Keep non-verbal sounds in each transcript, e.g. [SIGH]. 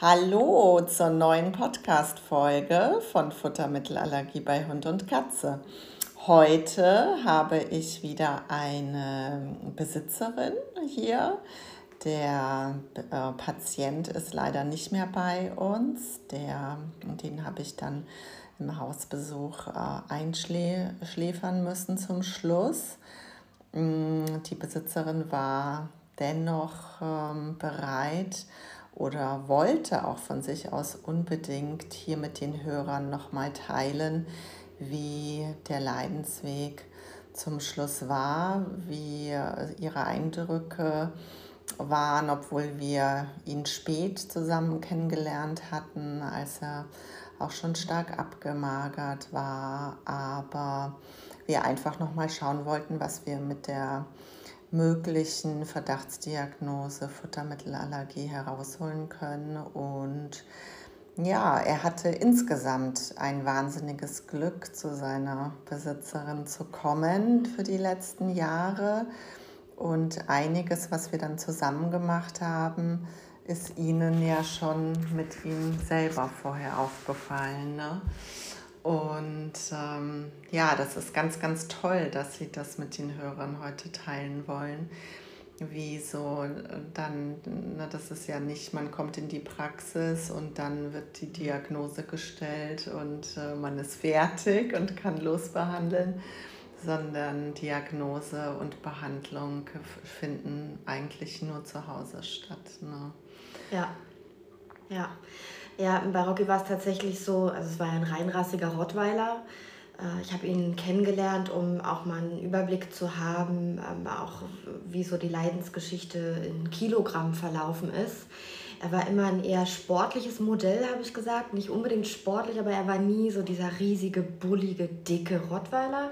Hallo zur neuen Podcast-Folge von Futtermittelallergie bei Hund und Katze. Heute habe ich wieder eine Besitzerin hier. Der äh, Patient ist leider nicht mehr bei uns. Der, den habe ich dann im Hausbesuch äh, einschläfern müssen zum Schluss. Mm, die Besitzerin war dennoch ähm, bereit, oder wollte auch von sich aus unbedingt hier mit den Hörern nochmal teilen, wie der Leidensweg zum Schluss war, wie ihre Eindrücke waren, obwohl wir ihn spät zusammen kennengelernt hatten, als er auch schon stark abgemagert war, aber wir einfach nochmal schauen wollten, was wir mit der möglichen Verdachtsdiagnose Futtermittelallergie herausholen können. Und ja, er hatte insgesamt ein wahnsinniges Glück, zu seiner Besitzerin zu kommen für die letzten Jahre. Und einiges, was wir dann zusammen gemacht haben, ist Ihnen ja schon mit ihm selber vorher aufgefallen. Ne? Und ähm, ja, das ist ganz, ganz toll, dass Sie das mit den Hörern heute teilen wollen. Wie so dann, na, das ist ja nicht, man kommt in die Praxis und dann wird die Diagnose gestellt und äh, man ist fertig und kann losbehandeln, sondern Diagnose und Behandlung finden eigentlich nur zu Hause statt. Ne? Ja, ja. Ja, bei Rocky war es tatsächlich so, also es war ein reinrassiger Rottweiler. Äh, ich habe ihn kennengelernt, um auch mal einen Überblick zu haben, ähm, auch wie so die Leidensgeschichte in Kilogramm verlaufen ist. Er war immer ein eher sportliches Modell, habe ich gesagt. Nicht unbedingt sportlich, aber er war nie so dieser riesige, bullige, dicke Rottweiler.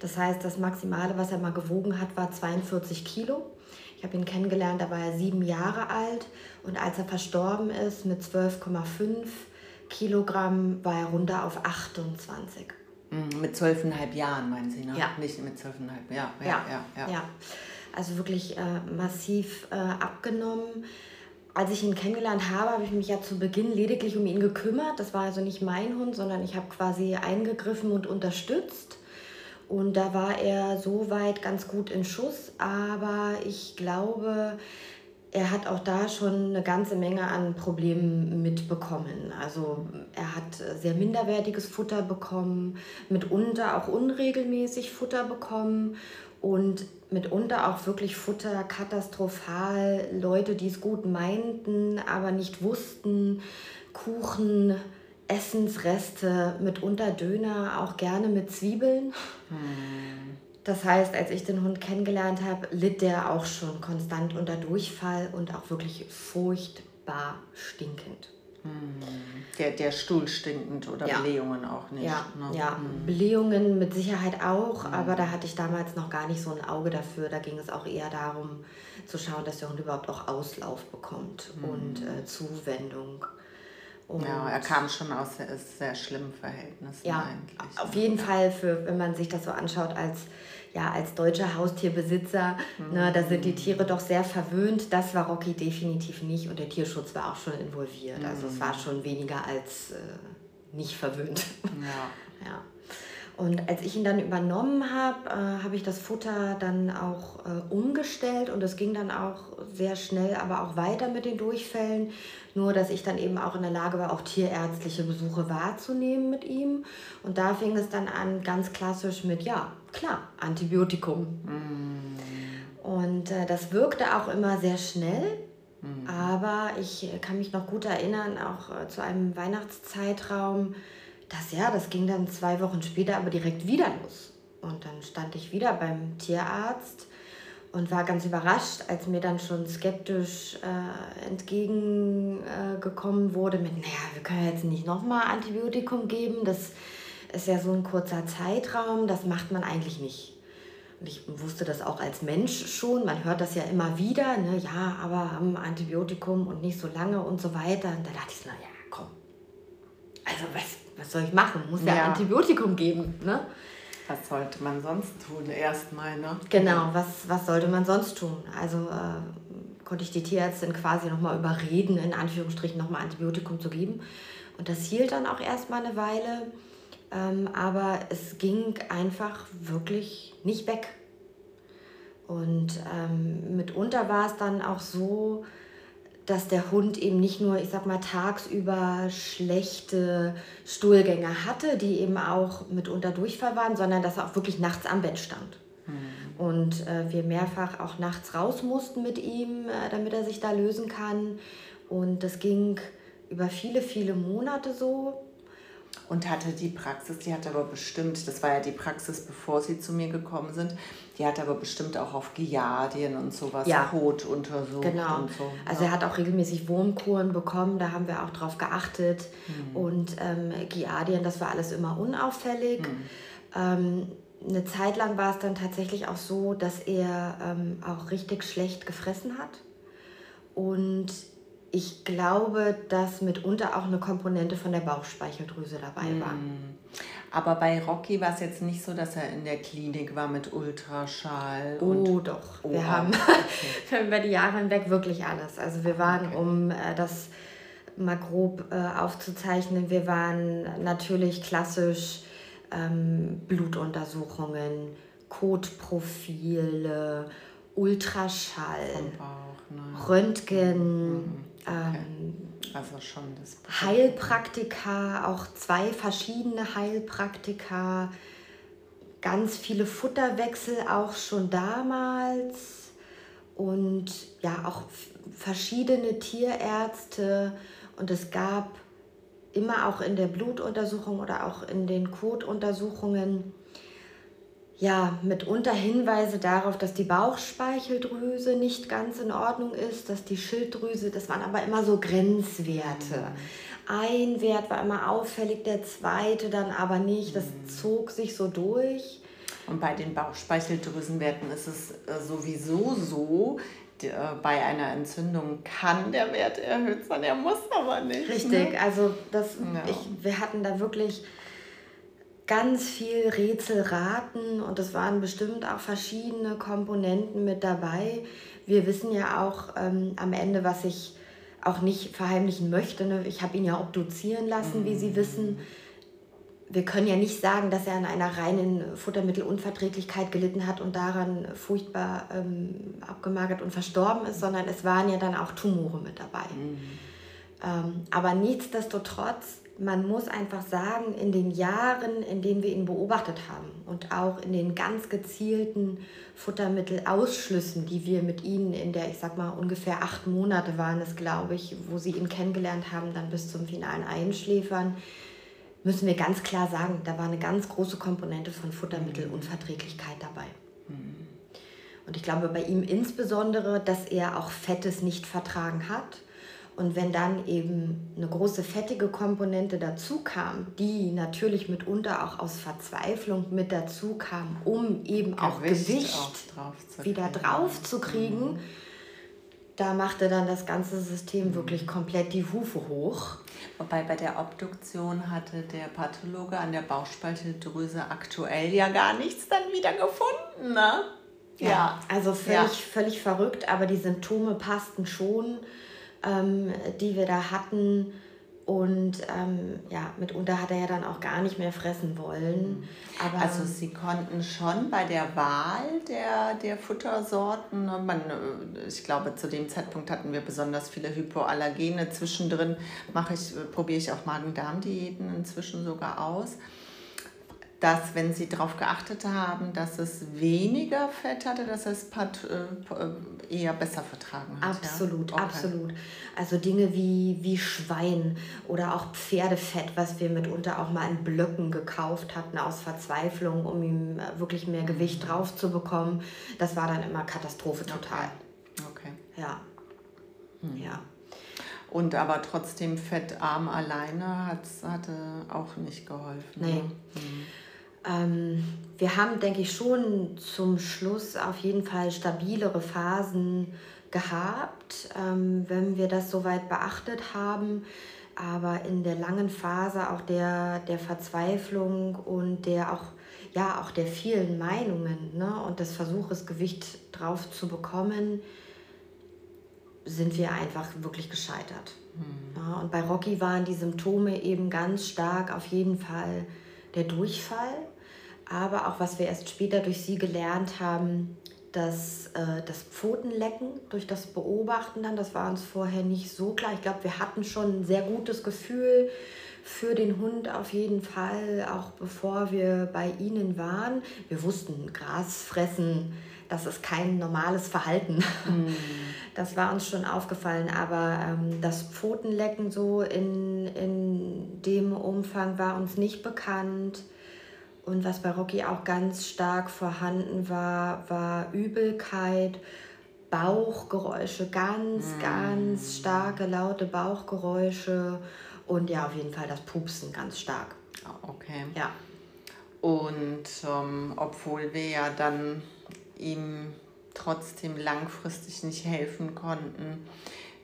Das heißt, das Maximale, was er mal gewogen hat, war 42 Kilo. Ich habe ihn kennengelernt, da war er sieben Jahre alt und als er verstorben ist mit 12,5 Kilogramm, war er runter auf 28. Mhm, mit zwölfeinhalb Jahren, meinen Sie, ne? Ja. Nicht mit zwölfeinhalb, ja, ja, ja. ja, ja. ja. Also wirklich äh, massiv äh, abgenommen. Als ich ihn kennengelernt habe, habe ich mich ja zu Beginn lediglich um ihn gekümmert. Das war also nicht mein Hund, sondern ich habe quasi eingegriffen und unterstützt. Und da war er soweit ganz gut in Schuss, aber ich glaube, er hat auch da schon eine ganze Menge an Problemen mitbekommen. Also er hat sehr minderwertiges Futter bekommen, mitunter auch unregelmäßig Futter bekommen und mitunter auch wirklich Futter katastrophal. Leute, die es gut meinten, aber nicht wussten, Kuchen, Essensreste, mitunter Döner, auch gerne mit Zwiebeln. Hm. Das heißt, als ich den Hund kennengelernt habe, litt der auch schon konstant unter Durchfall und auch wirklich furchtbar stinkend. Hm. Der, der Stuhl stinkend oder ja. Blähungen auch nicht. Ja, ne? ja. Hm. Blähungen mit Sicherheit auch, hm. aber da hatte ich damals noch gar nicht so ein Auge dafür. Da ging es auch eher darum zu schauen, dass der Hund überhaupt auch Auslauf bekommt hm. und äh, Zuwendung. Und ja, er kam schon aus sehr, sehr schlimmen Verhältnissen ja, eigentlich. Auf jeden Fall, für, wenn man sich das so anschaut, als, ja, als deutscher Haustierbesitzer, mhm. ne, da sind die Tiere doch sehr verwöhnt. Das war Rocky definitiv nicht und der Tierschutz war auch schon involviert. Mhm. Also es war mhm. schon weniger als äh, nicht verwöhnt. Ja. [LAUGHS] ja. Und als ich ihn dann übernommen habe, äh, habe ich das Futter dann auch äh, umgestellt und es ging dann auch sehr schnell, aber auch weiter mit den Durchfällen. Nur, dass ich dann eben auch in der Lage war, auch tierärztliche Besuche wahrzunehmen mit ihm. Und da fing es dann an, ganz klassisch mit, ja, klar, Antibiotikum. Mm. Und äh, das wirkte auch immer sehr schnell. Mm. Aber ich kann mich noch gut erinnern, auch äh, zu einem Weihnachtszeitraum, das ja, das ging dann zwei Wochen später aber direkt wieder los. Und dann stand ich wieder beim Tierarzt und war ganz überrascht, als mir dann schon skeptisch äh, entgegengekommen äh, wurde mit, naja, wir können jetzt nicht nochmal Antibiotikum geben, das ist ja so ein kurzer Zeitraum, das macht man eigentlich nicht. Und ich wusste das auch als Mensch schon, man hört das ja immer wieder, ne, ja, aber haben Antibiotikum und nicht so lange und so weiter. Und da dachte ich, naja, komm, also was, was soll ich machen? Muss ja, ja Antibiotikum geben. Ne? Was sollte man sonst tun erstmal, ne? Genau, was, was sollte man sonst tun? Also äh, konnte ich die Tierärztin quasi nochmal überreden, in Anführungsstrichen nochmal Antibiotikum zu geben. Und das hielt dann auch erstmal eine Weile. Ähm, aber es ging einfach wirklich nicht weg. Und ähm, mitunter war es dann auch so, dass der Hund eben nicht nur, ich sag mal, tagsüber schlechte Stuhlgänge hatte, die eben auch mitunter Durchfall waren, sondern dass er auch wirklich nachts am Bett stand. Mhm. Und äh, wir mehrfach auch nachts raus mussten mit ihm, äh, damit er sich da lösen kann. Und das ging über viele, viele Monate so. Und hatte die Praxis, die hatte aber bestimmt, das war ja die Praxis, bevor sie zu mir gekommen sind, die hat aber bestimmt auch auf Giardien und sowas, ja. Kot untersucht genau. und so. Also er hat auch regelmäßig Wurmkuren bekommen, da haben wir auch drauf geachtet. Mhm. Und ähm, Giardien, das war alles immer unauffällig. Mhm. Ähm, eine Zeit lang war es dann tatsächlich auch so, dass er ähm, auch richtig schlecht gefressen hat. Und ich glaube, dass mitunter auch eine Komponente von der Bauchspeicheldrüse dabei war. Mm. Aber bei Rocky war es jetzt nicht so, dass er in der Klinik war mit Ultraschall. Oh, doch. [LAUGHS] wir, haben, okay. über die Jahre hinweg wirklich alles. Also wir waren, okay. um äh, das mal grob äh, aufzuzeichnen, wir waren natürlich klassisch ähm, Blutuntersuchungen, Kotprofile, Ultraschall, ne? Röntgen. Mhm ähm, also schon das Heilpraktika, auch zwei verschiedene Heilpraktika, ganz viele Futterwechsel auch schon damals. Und ja auch verschiedene Tierärzte. Und es gab immer auch in der Blutuntersuchung oder auch in den Kotuntersuchungen ja, mitunter Hinweise darauf, dass die Bauchspeicheldrüse nicht ganz in Ordnung ist, dass die Schilddrüse, das waren aber immer so Grenzwerte. Ein Wert war immer auffällig, der zweite dann aber nicht. Das mhm. zog sich so durch. Und bei den Bauchspeicheldrüsenwerten ist es äh, sowieso so, äh, bei einer Entzündung kann der Wert erhöht sein, er muss aber nicht. Richtig, ne? also das, ja. ich, wir hatten da wirklich ganz viel Rätselraten und es waren bestimmt auch verschiedene Komponenten mit dabei. Wir wissen ja auch ähm, am Ende, was ich auch nicht verheimlichen möchte. Ne? Ich habe ihn ja obduzieren lassen, wie Sie wissen. Wir können ja nicht sagen, dass er an einer reinen Futtermittelunverträglichkeit gelitten hat und daran furchtbar ähm, abgemagert und verstorben ist, sondern es waren ja dann auch Tumore mit dabei. Mhm. Ähm, aber nichtsdestotrotz man muss einfach sagen, in den Jahren, in denen wir ihn beobachtet haben und auch in den ganz gezielten Futtermittelausschlüssen, die wir mit ihnen in der, ich sag mal, ungefähr acht Monate waren es, glaube ich, wo sie ihn kennengelernt haben, dann bis zum finalen Einschläfern, müssen wir ganz klar sagen, da war eine ganz große Komponente von Futtermittelunverträglichkeit dabei. Mhm. Und ich glaube bei ihm insbesondere, dass er auch Fettes nicht vertragen hat und wenn dann eben eine große fettige Komponente dazu kam, die natürlich mitunter auch aus Verzweiflung mit dazu kam, um eben Gewicht auch Gewicht auch drauf wieder drauf zu kriegen, mhm. da machte dann das ganze System wirklich komplett die Hufe hoch. Wobei bei der Obduktion hatte der Pathologe an der Bauchspeicheldrüse aktuell ja gar nichts dann wieder gefunden, ne? Ja, ja. also völlig, ja. völlig verrückt, aber die Symptome passten schon ähm, die wir da hatten. Und ähm, ja, mitunter hat er ja dann auch gar nicht mehr fressen wollen. Aber also Sie konnten schon bei der Wahl der, der Futtersorten, ne, man, äh, ich glaube zu dem Zeitpunkt hatten wir besonders viele Hypoallergene. Zwischendrin mache ich, probiere ich auch Magen-Darm-Diäten inzwischen sogar aus dass wenn Sie darauf geachtet haben, dass es weniger Fett hatte, dass es äh, eher besser vertragen hat. Absolut, ja? okay. absolut. Also Dinge wie, wie Schwein oder auch Pferdefett, was wir mitunter auch mal in Blöcken gekauft hatten aus Verzweiflung, um ihm wirklich mehr Gewicht mhm. drauf zu bekommen, das war dann immer Katastrophe total. Okay. okay. Ja. Hm. Ja. Und aber trotzdem fettarm alleine hat, hatte auch nicht geholfen. Nee. Ne? Mhm. Ähm, wir haben, denke ich, schon zum Schluss auf jeden Fall stabilere Phasen gehabt, ähm, wenn wir das soweit beachtet haben. Aber in der langen Phase auch der, der Verzweiflung und der auch, ja, auch der vielen Meinungen ne, und des Versuches, Gewicht drauf zu bekommen, sind wir einfach wirklich gescheitert. Mhm. Ja, und bei Rocky waren die Symptome eben ganz stark auf jeden Fall der Durchfall, aber auch was wir erst später durch sie gelernt haben, das, äh, das Pfotenlecken durch das Beobachten dann, das war uns vorher nicht so klar. Ich glaube, wir hatten schon ein sehr gutes Gefühl für den Hund auf jeden Fall, auch bevor wir bei ihnen waren. Wir wussten, Gras fressen, das ist kein normales Verhalten. Mm. [LAUGHS] Das war uns schon aufgefallen, aber ähm, das Pfotenlecken so in, in dem Umfang war uns nicht bekannt. Und was bei Rocky auch ganz stark vorhanden war, war Übelkeit, Bauchgeräusche, ganz, mm. ganz starke, laute Bauchgeräusche und ja, auf jeden Fall das Pupsen ganz stark. Ah, okay. Ja. Und ähm, obwohl wir ja dann ihm trotzdem langfristig nicht helfen konnten,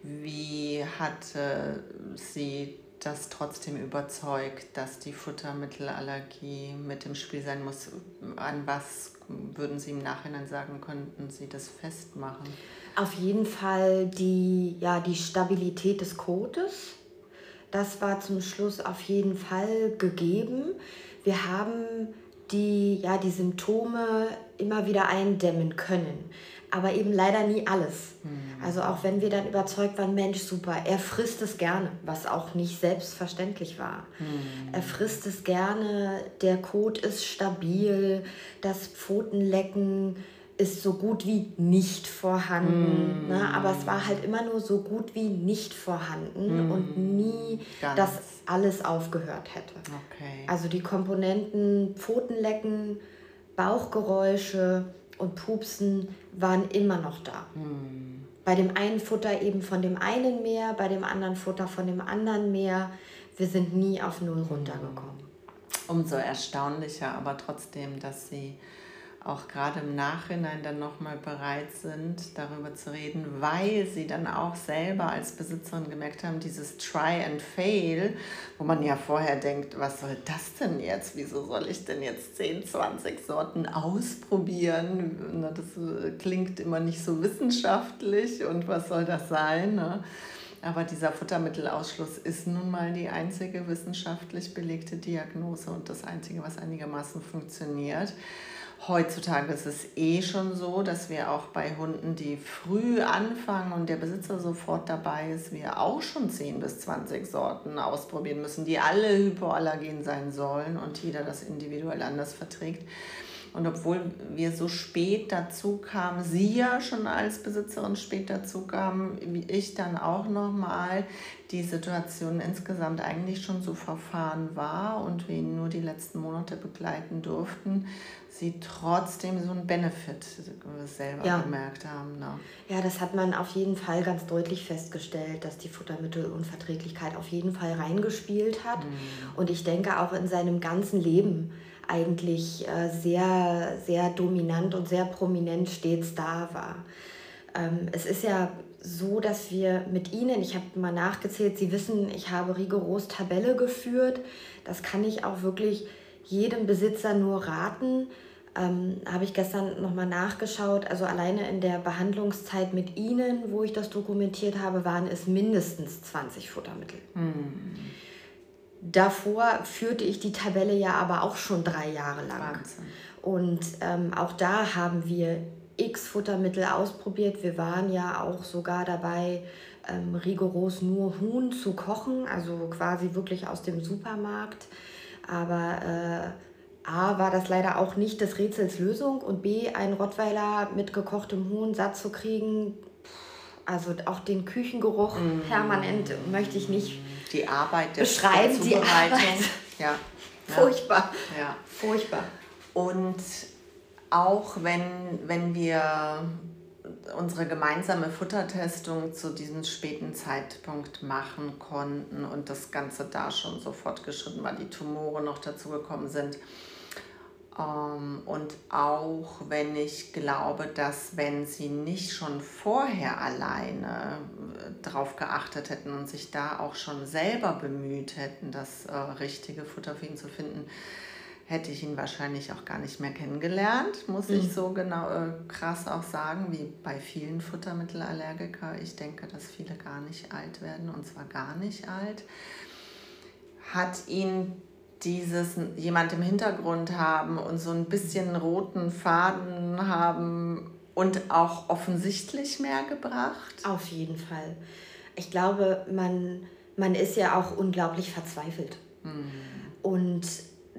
wie hatte sie das trotzdem überzeugt, dass die Futtermittelallergie mit im Spiel sein muss? An was würden Sie im Nachhinein sagen, könnten Sie das festmachen? Auf jeden Fall die, ja, die Stabilität des Kotes. Das war zum Schluss auf jeden Fall gegeben. Wir haben die, ja, die Symptome immer wieder eindämmen können aber eben leider nie alles. Mhm. Also auch wenn wir dann überzeugt waren, Mensch, super, er frisst es gerne, was auch nicht selbstverständlich war. Mhm. Er frisst es gerne, der Kot ist stabil, das Pfotenlecken ist so gut wie nicht vorhanden. Mm. Ne? Aber es war halt immer nur so gut wie nicht vorhanden mm. und nie, Ganz. dass alles aufgehört hätte. Okay. Also die Komponenten Pfotenlecken, Bauchgeräusche, und Pupsen waren immer noch da. Hm. Bei dem einen Futter eben von dem einen mehr, bei dem anderen Futter von dem anderen mehr. Wir sind nie auf Null runtergekommen. Umso erstaunlicher aber trotzdem, dass sie auch gerade im Nachhinein dann nochmal bereit sind, darüber zu reden, weil sie dann auch selber als Besitzerin gemerkt haben, dieses Try and Fail, wo man ja vorher denkt, was soll das denn jetzt? Wieso soll ich denn jetzt 10, 20 Sorten ausprobieren? Das äh, klingt immer nicht so wissenschaftlich und was soll das sein? Ne? Aber dieser Futtermittelausschluss ist nun mal die einzige wissenschaftlich belegte Diagnose und das Einzige, was einigermaßen funktioniert. Heutzutage ist es eh schon so, dass wir auch bei Hunden, die früh anfangen und der Besitzer sofort dabei ist, wir auch schon 10 bis 20 Sorten ausprobieren müssen, die alle hypoallergen sein sollen und jeder das individuell anders verträgt. Und obwohl wir so spät dazu kamen, sie ja schon als Besitzerin spät dazu kamen, wie ich dann auch nochmal, die Situation insgesamt eigentlich schon so verfahren war und wir ihn nur die letzten Monate begleiten durften, sie trotzdem so einen Benefit selber ja. gemerkt haben. Ne? Ja, das hat man auf jeden Fall ganz deutlich festgestellt, dass die Futtermittelunverträglichkeit auf jeden Fall reingespielt hat. Mhm. Und ich denke auch in seinem ganzen Leben eigentlich äh, sehr, sehr dominant und sehr prominent stets da war. Ähm, es ist ja so, dass wir mit Ihnen, ich habe mal nachgezählt, Sie wissen, ich habe rigoros Tabelle geführt. Das kann ich auch wirklich jedem Besitzer nur raten. Ähm, habe ich gestern nochmal nachgeschaut. Also alleine in der Behandlungszeit mit Ihnen, wo ich das dokumentiert habe, waren es mindestens 20 Futtermittel. Mhm. Davor führte ich die Tabelle ja aber auch schon drei Jahre lang. Wahnsinn. Und ähm, auch da haben wir x Futtermittel ausprobiert. Wir waren ja auch sogar dabei, ähm, rigoros nur Huhn zu kochen, also quasi wirklich aus dem Supermarkt. Aber äh, A war das leider auch nicht des Rätsels Lösung und B, einen Rottweiler mit gekochtem Huhn satt zu kriegen, also auch den Küchengeruch mm. permanent möchte ich nicht die Arbeit der beschreiben. Die Arbeit. [LAUGHS] Ja. Furchtbar. Ja. Furchtbar. Und auch wenn, wenn wir unsere gemeinsame Futtertestung zu diesem späten Zeitpunkt machen konnten und das Ganze da schon so fortgeschritten war, die Tumore noch dazugekommen sind, und auch wenn ich glaube, dass wenn sie nicht schon vorher alleine äh, darauf geachtet hätten und sich da auch schon selber bemüht hätten, das äh, richtige Futter für ihn zu finden, hätte ich ihn wahrscheinlich auch gar nicht mehr kennengelernt, muss mhm. ich so genau äh, krass auch sagen, wie bei vielen Futtermittelallergiker. Ich denke, dass viele gar nicht alt werden und zwar gar nicht alt. Hat ihn dieses jemand im Hintergrund haben und so ein bisschen roten Faden haben und auch offensichtlich mehr gebracht? Auf jeden Fall. Ich glaube, man, man ist ja auch unglaublich verzweifelt. Mhm. Und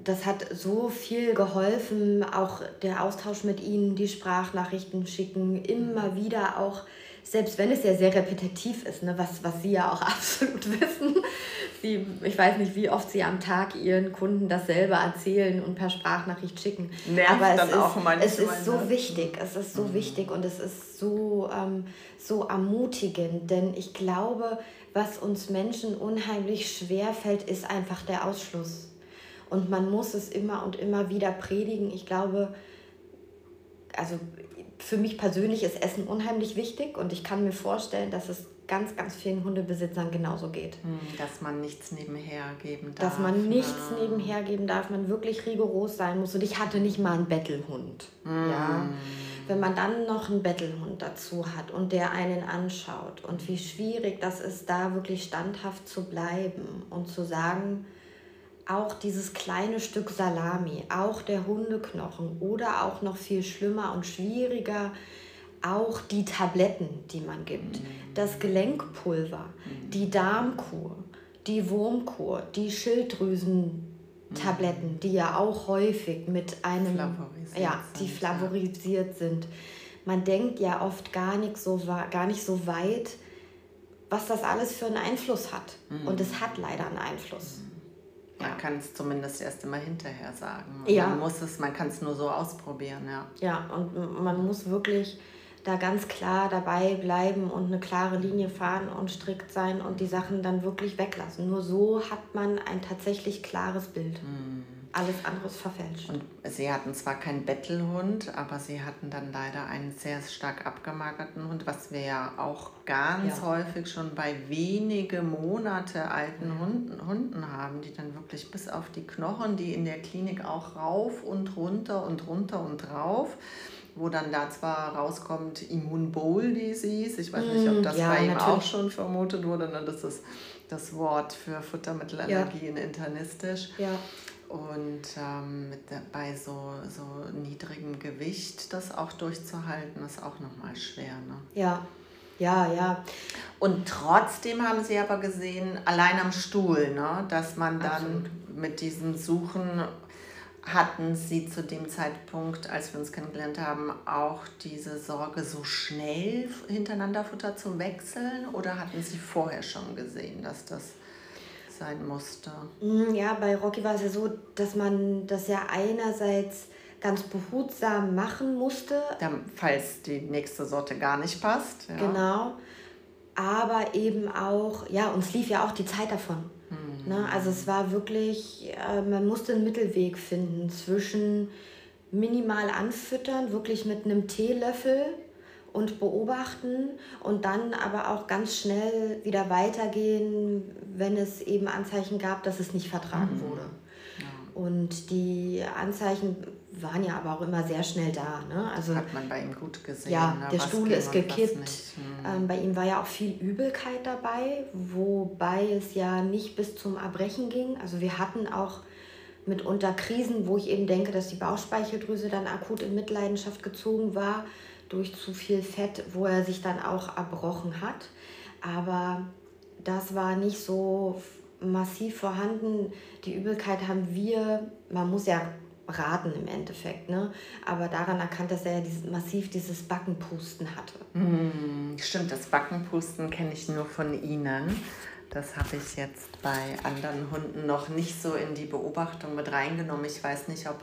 das hat so viel geholfen, auch der Austausch mit ihnen, die Sprachnachrichten schicken, immer mhm. wieder auch, selbst wenn es ja sehr repetitiv ist, ne, was, was sie ja auch [LAUGHS] absolut wissen. Sie, ich weiß nicht, wie oft sie am Tag ihren Kunden dasselbe erzählen und per Sprachnachricht schicken. Nervt Aber es, dann ist, auch manchmal, es ist so ne? wichtig, es ist so mhm. wichtig und es ist so, ähm, so ermutigend, denn ich glaube, was uns Menschen unheimlich schwer fällt, ist einfach der Ausschluss. Und man muss es immer und immer wieder predigen. Ich glaube, also für mich persönlich ist Essen unheimlich wichtig und ich kann mir vorstellen, dass es ganz, ganz vielen Hundebesitzern genauso geht. Hm, dass man nichts nebenher geben darf. Dass man nichts ja. nebenher geben darf, man wirklich rigoros sein muss. Und ich hatte nicht mal einen Bettelhund. Mm. Ja. Wenn man dann noch einen Bettelhund dazu hat und der einen anschaut und wie schwierig das ist, da wirklich standhaft zu bleiben und zu sagen, auch dieses kleine Stück Salami, auch der Hundeknochen oder auch noch viel schlimmer und schwieriger, auch die Tabletten, die man gibt, das Gelenkpulver, die Darmkur, die Wurmkur, die Schilddrüsentabletten, die ja auch häufig mit einem, ja, die flavorisiert sind. Man denkt ja oft gar nicht so, gar nicht so weit, was das alles für einen Einfluss hat. Und es hat leider einen Einfluss. Man ja. kann es zumindest erst immer hinterher sagen. ja. Man muss es, man kann es nur so ausprobieren, ja. Ja, und man muss wirklich da ganz klar dabei bleiben und eine klare Linie fahren und strikt sein und die Sachen dann wirklich weglassen. Nur so hat man ein tatsächlich klares Bild. Mhm. Alles andere ist verfälscht. Und sie hatten zwar keinen Bettelhund, aber sie hatten dann leider einen sehr stark abgemagerten Hund, was wir ja auch ganz ja. häufig schon bei wenige Monate alten Hunden, Hunden haben, die dann wirklich bis auf die Knochen, die in der Klinik auch rauf und runter und runter und drauf wo dann da zwar rauskommt Immunbowl Disease, ich weiß nicht, ob mm, das ja, bei ihm natürlich. auch schon vermutet wurde, ne? das ist das Wort für Futtermittelallergien ja. internistisch. Ja. Und ähm, mit bei so, so niedrigem Gewicht das auch durchzuhalten, ist auch nochmal schwer. Ne? Ja, ja, ja. Und trotzdem haben sie aber gesehen, allein am Stuhl, ne, dass man dann Absolut. mit diesem Suchen hatten Sie zu dem Zeitpunkt, als wir uns kennengelernt haben, auch diese Sorge, so schnell hintereinander Futter zu wechseln? Oder hatten Sie vorher schon gesehen, dass das sein musste? Mm, ja, bei Rocky war es ja so, dass man das ja einerseits ganz behutsam machen musste. falls die nächste Sorte gar nicht passt. Ja. Genau. Aber eben auch, ja, uns lief ja auch die Zeit davon. Mhm. Ne? Also es war wirklich, äh, man musste einen Mittelweg finden zwischen minimal anfüttern, wirklich mit einem Teelöffel und beobachten und dann aber auch ganz schnell wieder weitergehen, wenn es eben Anzeichen gab, dass es nicht vertragen mhm. wurde. Und die Anzeichen waren ja aber auch immer sehr schnell da. Ne? Also, Hat man bei ihm gut gesehen. Ja, ne? der was Stuhl ist gekippt. Hm. Ähm, bei ihm war ja auch viel Übelkeit dabei, wobei es ja nicht bis zum Erbrechen ging. Also wir hatten auch mitunter Krisen, wo ich eben denke, dass die Bauchspeicheldrüse dann akut in Mitleidenschaft gezogen war durch zu viel Fett, wo er sich dann auch erbrochen hat. Aber das war nicht so massiv vorhanden. Die Übelkeit haben wir, man muss ja raten im Endeffekt, ne? aber daran erkannt, dass er dieses, massiv dieses Backenpusten hatte. Mm, stimmt, das Backenpusten kenne ich nur von Ihnen. Das habe ich jetzt bei anderen Hunden noch nicht so in die Beobachtung mit reingenommen. Ich weiß nicht, ob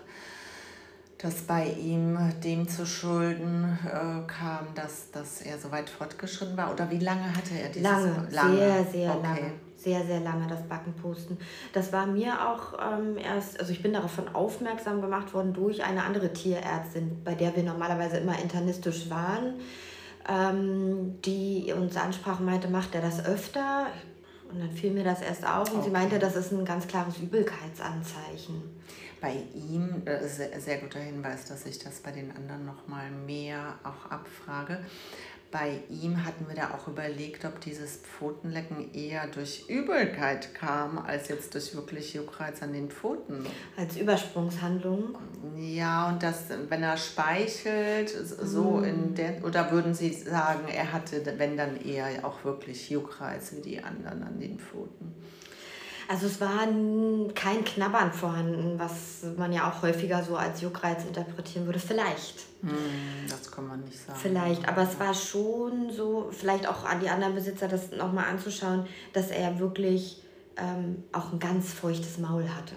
das bei ihm dem zu Schulden äh, kam, dass, dass er so weit fortgeschritten war? Oder wie lange hatte er dieses? Lange, lange. sehr, sehr okay. lange sehr, sehr lange das Backen posten. Das war mir auch ähm, erst, also ich bin davon aufmerksam gemacht worden durch eine andere Tierärztin, bei der wir normalerweise immer internistisch waren, ähm, die uns ansprach und meinte, macht er das öfter? Und dann fiel mir das erst auf und okay. sie meinte, das ist ein ganz klares Übelkeitsanzeichen. Bei ihm, äh, sehr, sehr guter Hinweis, dass ich das bei den anderen nochmal mehr auch abfrage bei ihm hatten wir da auch überlegt, ob dieses Pfotenlecken eher durch Übelkeit kam, als jetzt durch wirklich Juckreiz an den Pfoten. Als Übersprungshandlung? Ja, und das, wenn er speichelt, so mm. in der, oder würden Sie sagen, er hatte, wenn dann eher auch wirklich Juckreiz wie die anderen an den Pfoten? Also es war kein Knabbern vorhanden, was man ja auch häufiger so als Juckreiz interpretieren würde. Vielleicht. Hm, das kann man nicht sagen. Vielleicht, aber es war schon so, vielleicht auch an die anderen Besitzer das nochmal anzuschauen, dass er wirklich ähm, auch ein ganz feuchtes Maul hatte.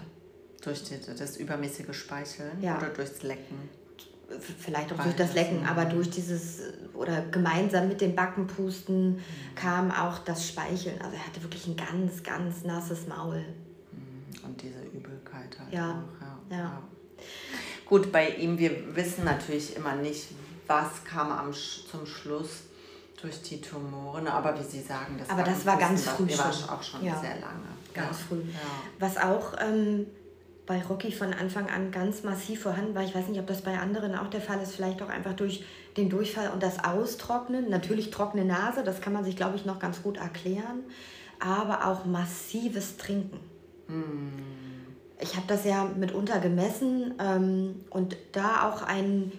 Durch das übermäßige Speicheln ja. oder durchs Lecken? Vielleicht auch durch das Lecken, aber durch dieses oder gemeinsam mit dem Backenpusten mhm. kam auch das Speicheln. Also er hatte wirklich ein ganz, ganz nasses Maul. Mhm. Und diese Übelkeit halt ja. auch. Ja. ja. Gut, bei ihm, wir wissen natürlich immer nicht, was kam am, zum Schluss durch die Tumoren, aber wie Sie sagen, das aber das war ganz früh schon. auch schon ja. sehr lange. Ganz ja. früh. Was auch ähm, bei Rocky von Anfang an ganz massiv vorhanden war. Ich weiß nicht, ob das bei anderen auch der Fall ist. Vielleicht auch einfach durch den Durchfall und das Austrocknen. Natürlich trockene Nase, das kann man sich, glaube ich, noch ganz gut erklären. Aber auch massives Trinken. Mm. Ich habe das ja mitunter gemessen ähm, und da auch ein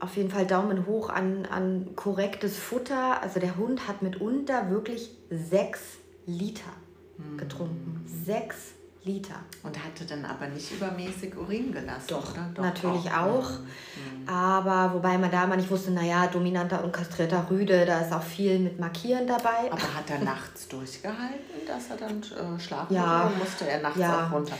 auf jeden Fall Daumen hoch an, an korrektes Futter. Also der Hund hat mitunter wirklich sechs Liter getrunken. Mm. Sechs Liter. Und hatte dann aber nicht übermäßig Urin gelassen, Doch? Doch natürlich auch. auch. Mhm. Aber wobei man da mal nicht wusste, naja, dominanter und kastrierter Rüde, da ist auch viel mit Markieren dabei. Aber hat er nachts durchgehalten, dass er dann äh, schlafen ja. musste er nachts ja. auch runter?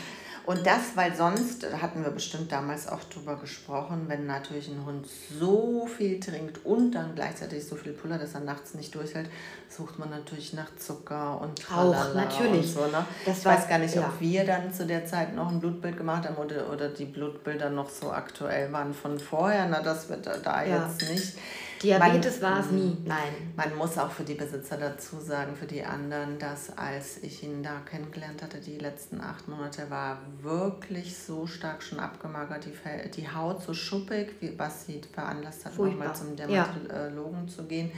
Und das, weil sonst, hatten wir bestimmt damals auch drüber gesprochen, wenn natürlich ein Hund so viel trinkt und dann gleichzeitig so viel Puller, dass er nachts nicht durchhält, sucht man natürlich nach Zucker und Auch, natürlich. So, ne? Das ich war, weiß gar nicht, ja. ob wir dann zu der Zeit noch ein Blutbild gemacht haben oder, oder die Blutbilder noch so aktuell waren von vorher. Na, das wird da ja. jetzt nicht. Diabetes war es nie, nein. Man muss auch für die Besitzer dazu sagen, für die anderen, dass als ich ihn da kennengelernt hatte, die letzten acht Monate, war wirklich so stark schon abgemagert, die, die Haut so schuppig, wie, was sie veranlasst hat, nochmal zum Dermatologen ja. zu gehen,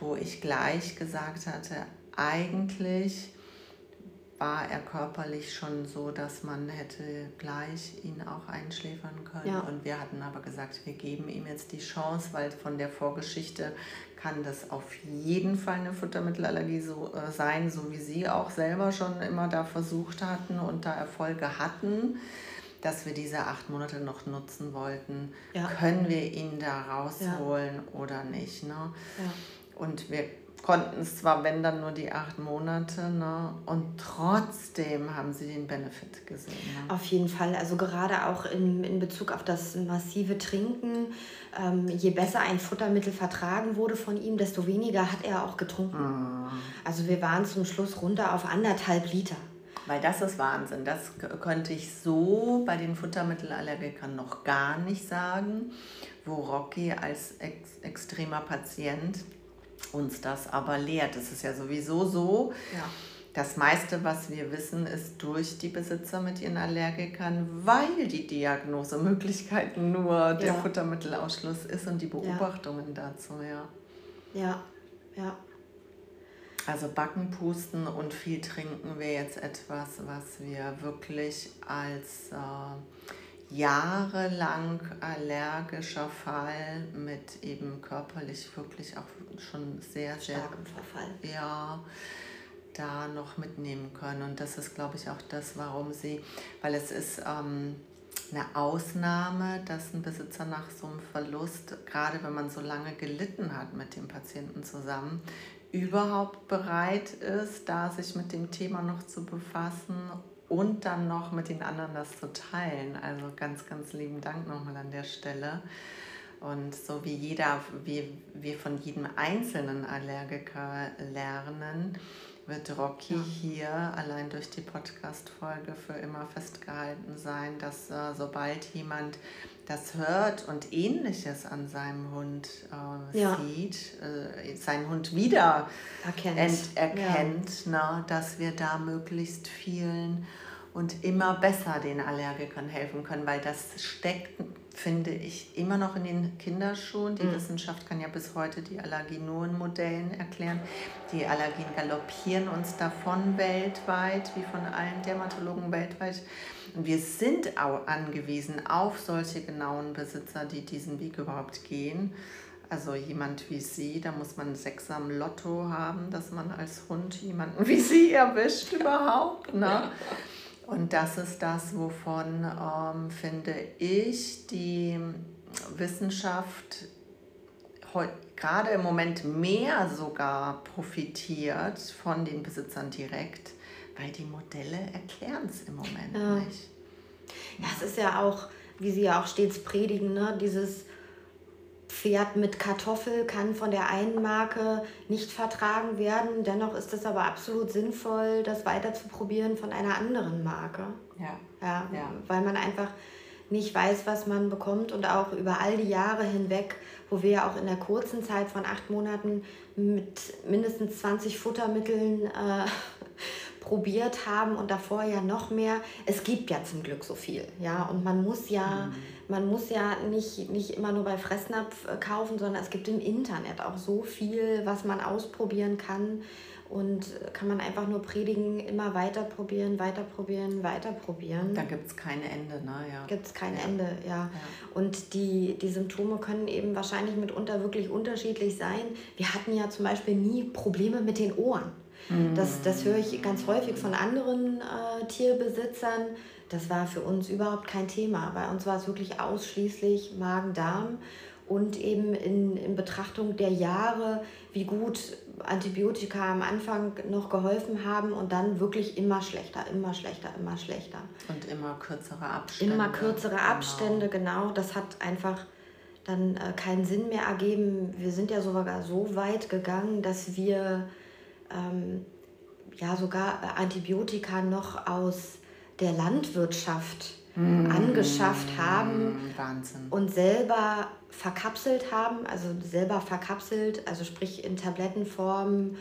wo ich gleich gesagt hatte, eigentlich war er körperlich schon so, dass man hätte gleich ihn auch einschläfern können. Ja. Und wir hatten aber gesagt, wir geben ihm jetzt die Chance, weil von der Vorgeschichte kann das auf jeden Fall eine Futtermittelallergie so, äh, sein, so wie Sie auch selber schon immer da versucht hatten und da Erfolge hatten dass wir diese acht Monate noch nutzen wollten. Ja. Können wir ihn da rausholen ja. oder nicht? Ne? Und wir konnten es zwar, wenn dann nur die acht Monate, ne? und trotzdem haben sie den Benefit gesehen. Ne? Auf jeden Fall, also gerade auch in, in Bezug auf das massive Trinken, ähm, je besser ein Futtermittel vertragen wurde von ihm, desto weniger hat er auch getrunken. Mhm. Also wir waren zum Schluss runter auf anderthalb Liter. Weil das ist Wahnsinn. Das könnte ich so bei den Futtermittelallergikern noch gar nicht sagen, wo Rocky als ex extremer Patient uns das aber lehrt. Es ist ja sowieso so. Ja. Das meiste, was wir wissen, ist durch die Besitzer mit ihren Allergikern, weil die Diagnosemöglichkeiten nur der ja. Futtermittelausschluss ist und die Beobachtungen ja. dazu, ja. Ja, ja. Also Backen, Pusten und viel trinken wäre jetzt etwas, was wir wirklich als äh, jahrelang allergischer Fall mit eben körperlich wirklich auch schon sehr, sehr starkem Verfall. Ja, da noch mitnehmen können. Und das ist, glaube ich, auch das, warum sie, weil es ist ähm, eine Ausnahme, dass ein Besitzer nach so einem Verlust, gerade wenn man so lange gelitten hat mit dem Patienten zusammen, überhaupt bereit ist, da sich mit dem Thema noch zu befassen und dann noch mit den anderen das zu teilen. Also ganz, ganz lieben Dank nochmal an der Stelle. Und so wie jeder, wie wir von jedem einzelnen Allergiker lernen, wird Rocky ja. hier allein durch die Podcast-Folge für immer festgehalten sein, dass äh, sobald jemand das hört und ähnliches an seinem Hund äh, ja. sieht, äh, seinen Hund wieder erkennt, erkennt ja. na, dass wir da möglichst vielen und immer besser den Allergikern helfen können, weil das steckt, finde ich, immer noch in den Kinderschuhen. Die mhm. Wissenschaft kann ja bis heute die Allergie nur in Modellen erklären. Die Allergien galoppieren uns davon weltweit, wie von allen Dermatologen weltweit. Und wir sind auch angewiesen auf solche genauen Besitzer, die diesen Weg überhaupt gehen. Also jemand wie Sie, da muss man sechs am Lotto haben, dass man als Hund jemanden wie Sie erwischt überhaupt. [LAUGHS] Ne? Und das ist das, wovon, ähm, finde ich, die Wissenschaft gerade im Moment mehr sogar profitiert von den Besitzern direkt, weil die Modelle erklären es im Moment ja. nicht. Ja, es ist ja auch, wie Sie ja auch stets predigen, ne? dieses Pferd mit Kartoffel kann von der einen Marke nicht vertragen werden. Dennoch ist es aber absolut sinnvoll, das weiter zu probieren von einer anderen Marke. Ja. ja. Ja, weil man einfach nicht weiß, was man bekommt und auch über all die Jahre hinweg, wo wir ja auch in der kurzen Zeit von acht Monaten mit mindestens 20 Futtermitteln äh, probiert haben und davor ja noch mehr. Es gibt ja zum Glück so viel, ja, und man muss ja, mhm. man muss ja nicht, nicht immer nur bei Fressnapf äh, kaufen, sondern es gibt im Internet auch so viel, was man ausprobieren kann und kann man einfach nur predigen, immer weiter probieren, weiter probieren, weiter probieren. Da gibt es kein Ende, ne? Ja. Gibt es kein ja. Ende, ja. ja. Und die, die Symptome können eben wahrscheinlich mitunter wirklich unterschiedlich sein. Wir hatten ja zum Beispiel nie Probleme mit den Ohren. Das, das höre ich ganz häufig von anderen äh, Tierbesitzern. Das war für uns überhaupt kein Thema. Bei uns war es wirklich ausschließlich Magen-Darm und eben in, in Betrachtung der Jahre, wie gut Antibiotika am Anfang noch geholfen haben und dann wirklich immer schlechter, immer schlechter, immer schlechter. Und immer kürzere Abstände. Immer kürzere genau. Abstände, genau. genau. Das hat einfach dann äh, keinen Sinn mehr ergeben. Wir sind ja sogar so weit gegangen, dass wir ähm, ja sogar Antibiotika noch aus der Landwirtschaft mmh, angeschafft haben Wahnsinn. und selber verkapselt haben, also selber verkapselt, also sprich in Tablettenform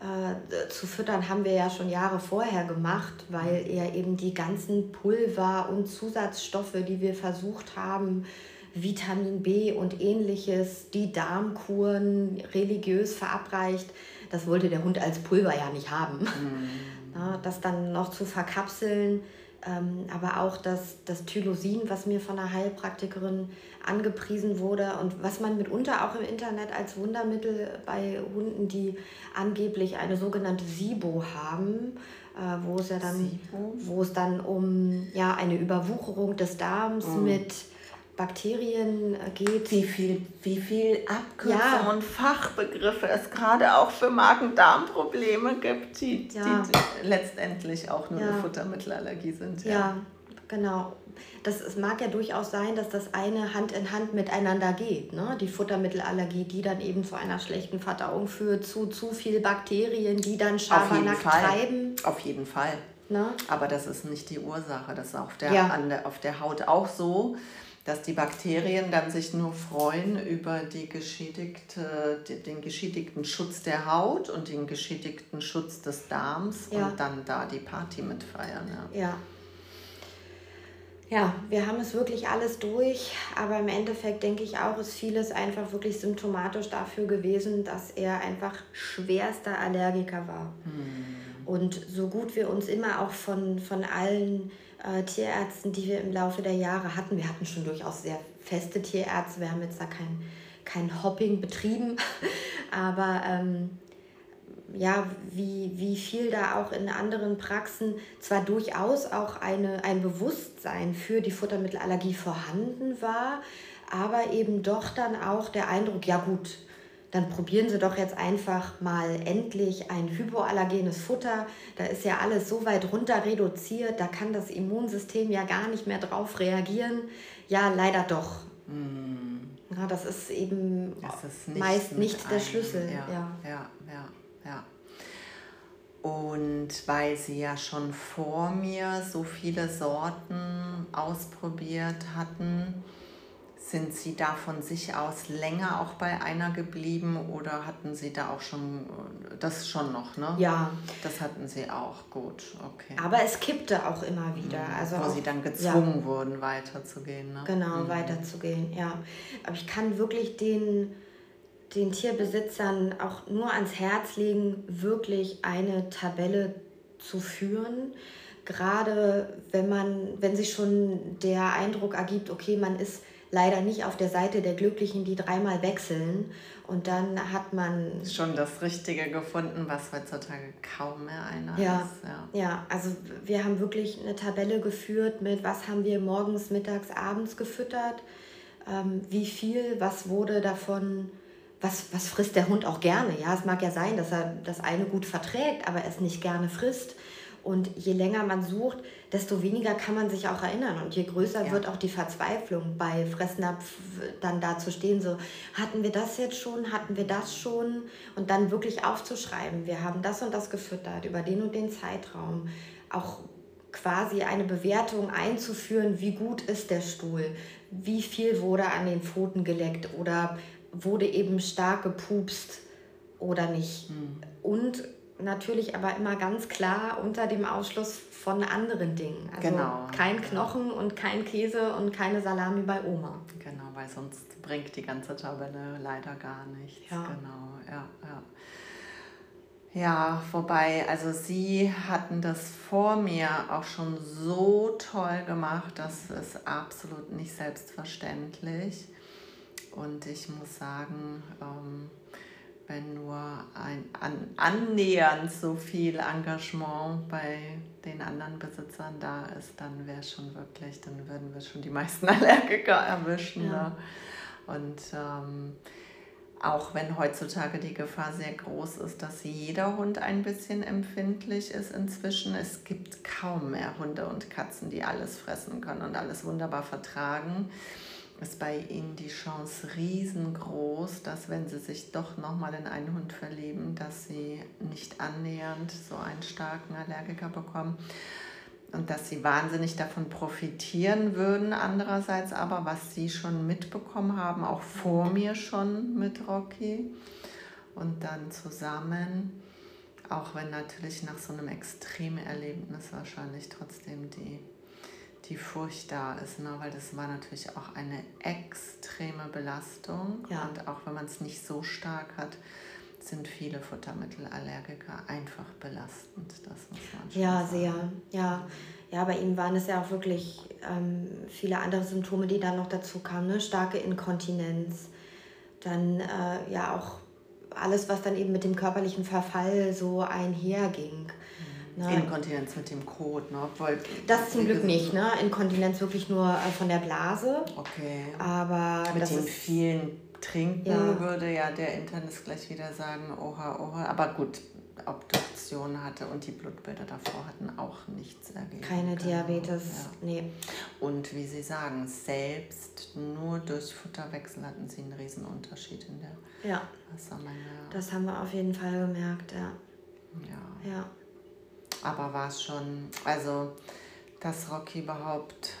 äh, zu füttern, haben wir ja schon Jahre vorher gemacht, weil er eben die ganzen Pulver und Zusatzstoffe, die wir versucht haben, Vitamin B und ähnliches, die Darmkuren religiös verabreicht, das wollte der Hund als Pulver ja nicht haben. Mhm. Na, das dann noch zu verkapseln, ähm, aber auch das, das Tylosin, was mir von einer Heilpraktikerin angepriesen wurde und was man mitunter auch im Internet als Wundermittel bei Hunden, die angeblich eine sogenannte SIBO haben, äh, wo es ja dann, wo es dann um ja, eine Überwucherung des Darms mhm. mit Bakterien äh, geht. Wie viel, wie viel Abkürzungen ja. und Fachbegriffe es gerade auch für Magen-Darm-Probleme gibt, die, ja. die, letztendlich auch nur ja. eine Futtermittelallergie sind. Ja, genau. Das, es mag ja durchaus sein, dass das eine Hand in Hand miteinander geht. Ne? Die Futtermittelallergie, die dann eben zu einer schlechten Verdauung führt, zu zu viel Bakterien, die dann Schabernack treiben. Auf jeden Fall. Ne? Aber das ist nicht die Ursache. Das ist auf der, ja. an der, auf der Haut auch so dass die Bakterien dann sich nur freuen über die geschädigte, den geschädigten Schutz der Haut und den geschädigten Schutz des Darms ja. und dann da die Party mitfeiern. Ja. ja. Ja, wir haben es wirklich alles durch, aber im Endeffekt denke ich auch, ist vieles einfach wirklich symptomatisch dafür gewesen, dass er einfach schwerster Allergiker war. Hm. Und so gut wir uns immer auch von, von allen äh, Tierärzten, die wir im Laufe der Jahre hatten. Wir hatten schon durchaus sehr feste Tierärzte. Wir haben jetzt da kein, kein Hopping betrieben. [LAUGHS] Aber ähm, ja, wie, wie viel da auch in anderen Praxen zwar durchaus auch eine, ein Bewusstsein für die Futtermittelallergie vorhanden war, aber eben doch dann auch der Eindruck, ja gut, dann probieren Sie doch jetzt einfach mal endlich ein hypoallergenes Futter. Da ist ja alles so weit runter reduziert, da kann das Immunsystem ja gar nicht mehr drauf reagieren. Ja, leider doch. Mm. Ja, das ist eben das ist nicht meist nicht der Schlüssel. Ja, ja, ja, ja. ja. Und weil Sie ja schon vor mir so viele Sorten ausprobiert hatten, Sind Sie da von sich aus länger auch bei einer geblieben oder hatten Sie da auch schon, das schon noch, ne? Ja. Das hatten Sie auch, gut, okay. Aber es kippte auch immer wieder. Mhm. Also Wo auch, Sie dann gezwungen ja. wurden, weiterzugehen, ne? Genau, mhm. weiterzugehen, ja. Aber ich kann wirklich den, den Tierbesitzern auch nur ans Herz legen, wirklich eine Tabelle zu führen gerade wenn man, wenn sich schon der Eindruck ergibt, okay, man ist leider nicht auf der Seite der Glücklichen, die dreimal wechseln. Und dann hat man. Schon das Richtige gefunden, was heutzutage kaum mehr einer ja, ist. Ja. ja, also wir haben wirklich eine Tabelle geführt mit, was haben wir morgens, mittags, abends gefüttert, ähm, wie viel, was wurde davon. Was, was frisst der Hund auch gerne? Ja, es mag ja sein, dass er das eine gut verträgt, aber es nicht gerne frisst. Und je länger man sucht, desto weniger kann man sich auch erinnern. Und je größer ja. wird auch die Verzweiflung bei Fressnapf dann da zu stehen, so hatten wir das jetzt schon, hatten wir das schon und dann wirklich aufzuschreiben, wir haben das und das gefüttert über den und den Zeitraum. Auch quasi eine Bewertung einzuführen, wie gut ist der Stuhl, wie viel wurde an den Pfoten geleckt oder wurde eben stark gepupst oder nicht. Hm. Und natürlich aber immer ganz klar unter dem Ausschluss von anderen Dingen. Also genau. kein Knochen und kein Käse und keine Salami bei Oma. Genau, weil sonst bringt die ganze Tabelle leider gar nichts. Ja. Genau, ja, ja. Ja, wobei, also Sie hatten das vor mir auch schon so toll gemacht, das ist absolut nicht selbstverständlich. Und ich muss sagen, ähm, wenn nur ein an, annähernd so viel Engagement bei den anderen Besitzern da ist, dann wäre schon wirklich, dann würden wir schon die meisten [LAUGHS] Allergiker erwischen. Ja. Ne? Und ähm, auch wenn heutzutage die Gefahr sehr groß ist, dass jeder Hund ein bisschen empfindlich ist inzwischen, es gibt kaum mehr Hunde und Katzen, die alles fressen können und alles wunderbar vertragen ist bei ihnen die Chance riesengroß, dass wenn sie sich doch nochmal in einen Hund verlieben, dass sie nicht annähernd so einen starken Allergiker bekommen und dass sie wahnsinnig davon profitieren würden. Andererseits aber, was sie schon mitbekommen haben, auch vor mir schon mit Rocky und dann zusammen, auch wenn natürlich nach so einem extremen Erlebnis wahrscheinlich trotzdem die die Furcht da ist, ne? weil das war natürlich auch eine extreme Belastung. Ja. Und auch wenn man es nicht so stark hat, sind viele Futtermittelallergiker einfach belastend. Das muss man schon Ja, sagen. sehr. Ja. ja, bei ihm waren es ja auch wirklich ähm, viele andere Symptome, die dann noch dazu kamen. Ne? Starke Inkontinenz, dann äh, ja auch alles, was dann eben mit dem körperlichen Verfall so einherging. Ne? Inkontinenz mit dem Kot, ne? Obwohl, das zum Glück nicht, ne? Inkontinenz wirklich nur äh, von der Blase. Okay. Aber mit dem vielen Trinken ja. würde ja der Internist gleich wieder sagen, oha, oha. Aber gut, Obduktion hatte und die Blutbilder davor hatten auch nichts ergeben. Keine. Diabetes, ja. nee. Und wie Sie sagen, selbst nur durch Futterwechsel hatten Sie einen Riesenunterschied in der ja. Wassermenge. Das haben wir auf jeden Fall gemerkt, ja. Ja. ja. Aber war es schon, also dass Rocky überhaupt